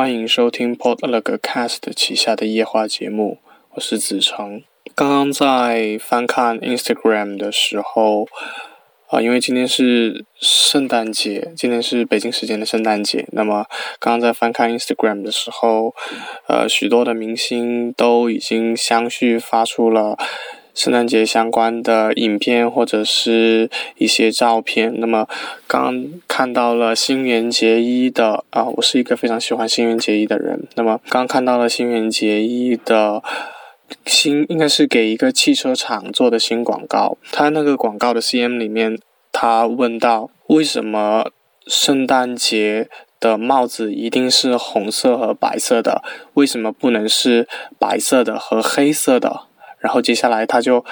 欢迎收听 Podlogcast 旗下的夜话节目，我是子成。刚刚在翻看 Instagram 的时候，啊，因为今天是圣诞节，今天是北京时间的圣诞节。那么，刚刚在翻看 Instagram 的时候，呃，许多的明星都已经相续发出了。圣诞节相关的影片或者是一些照片。那么，刚看到了新垣结衣的啊，我是一个非常喜欢新垣结衣的人。那么，刚看到了新垣结衣的新，应该是给一个汽车厂做的新广告。他那个广告的 CM 里面，他问到为什么圣诞节的帽子一定是红色和白色的？为什么不能是白色的和黑色的？然后接下来他就，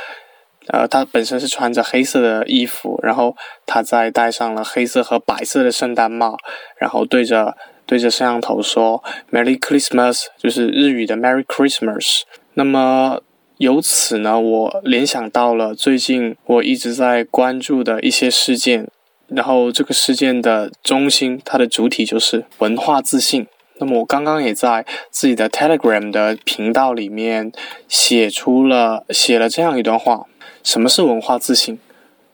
呃，他本身是穿着黑色的衣服，然后他再戴上了黑色和白色的圣诞帽，然后对着对着摄像头说 “Merry Christmas”，就是日语的 “Merry Christmas”。那么由此呢，我联想到了最近我一直在关注的一些事件，然后这个事件的中心，它的主体就是文化自信。那么我刚刚也在自己的 Telegram 的频道里面写出了写了这样一段话：什么是文化自信？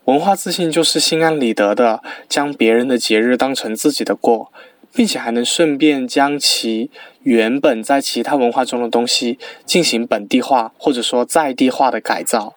文化自信就是心安理得的将别人的节日当成自己的过，并且还能顺便将其原本在其他文化中的东西进行本地化或者说在地化的改造。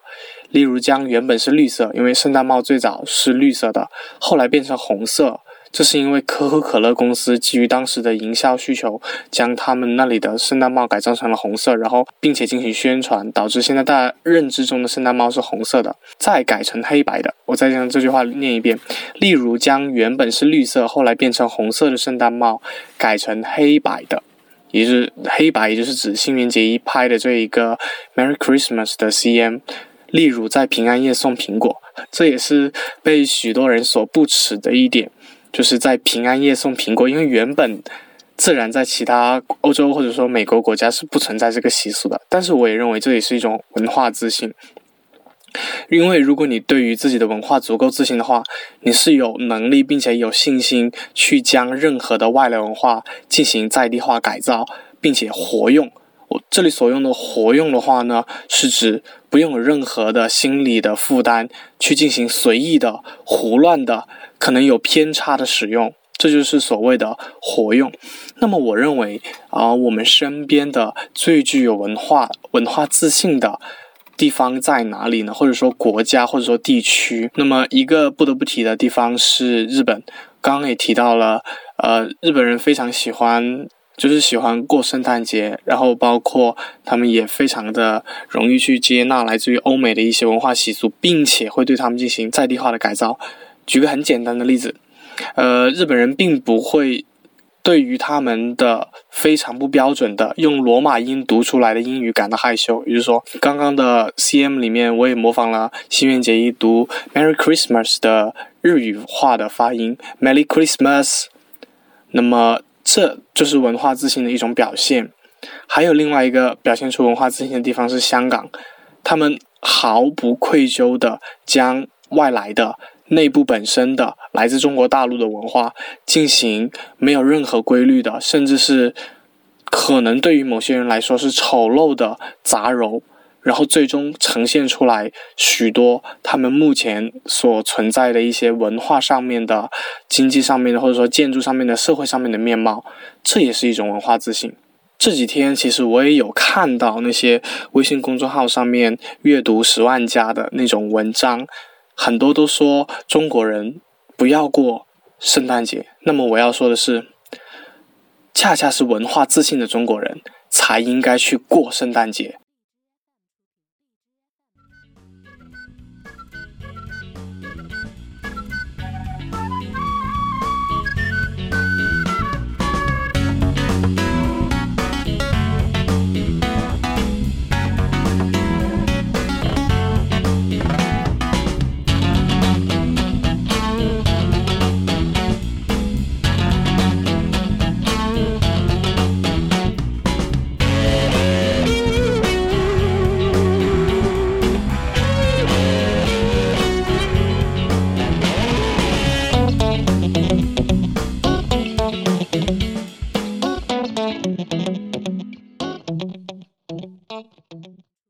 例如，将原本是绿色，因为圣诞帽最早是绿色的，后来变成红色。这是因为可口可乐公司基于当时的营销需求，将他们那里的圣诞帽改造成了红色，然后并且进行宣传，导致现在大家认知中的圣诞帽是红色的，再改成黑白的。我再将这句话念一遍：例如，将原本是绿色，后来变成红色的圣诞帽改成黑白的，也就是黑白，也就是指新元节一拍的这一个 Merry Christmas 的 CM。例如，在平安夜送苹果，这也是被许多人所不耻的一点。就是在平安夜送苹果，因为原本自然在其他欧洲或者说美国国家是不存在这个习俗的。但是我也认为这也是一种文化自信，因为如果你对于自己的文化足够自信的话，你是有能力并且有信心去将任何的外来文化进行在地化改造，并且活用。我这里所用的活用的话呢，是指不用有任何的心理的负担去进行随意的胡乱的。可能有偏差的使用，这就是所谓的活用。那么，我认为啊，我们身边的最具有文化文化自信的地方在哪里呢？或者说国家，或者说地区？那么，一个不得不提的地方是日本。刚刚也提到了，呃，日本人非常喜欢，就是喜欢过圣诞节，然后包括他们也非常的容易去接纳来自于欧美的一些文化习俗，并且会对他们进行在地化的改造。举个很简单的例子，呃，日本人并不会对于他们的非常不标准的用罗马音读出来的英语感到害羞。也就是说，刚刚的 CM 里面，我也模仿了新垣结衣读 Merry Christmas 的日语化的发音，Merry Christmas。那么，这就是文化自信的一种表现。还有另外一个表现出文化自信的地方是香港，他们毫不愧疚的将外来的。内部本身的来自中国大陆的文化进行没有任何规律的，甚至是可能对于某些人来说是丑陋的杂糅，然后最终呈现出来许多他们目前所存在的一些文化上面的、经济上面的，或者说建筑上面的、社会上面的面貌，这也是一种文化自信。这几天其实我也有看到那些微信公众号上面阅读十万加的那种文章。很多都说中国人不要过圣诞节，那么我要说的是，恰恰是文化自信的中国人才应该去过圣诞节。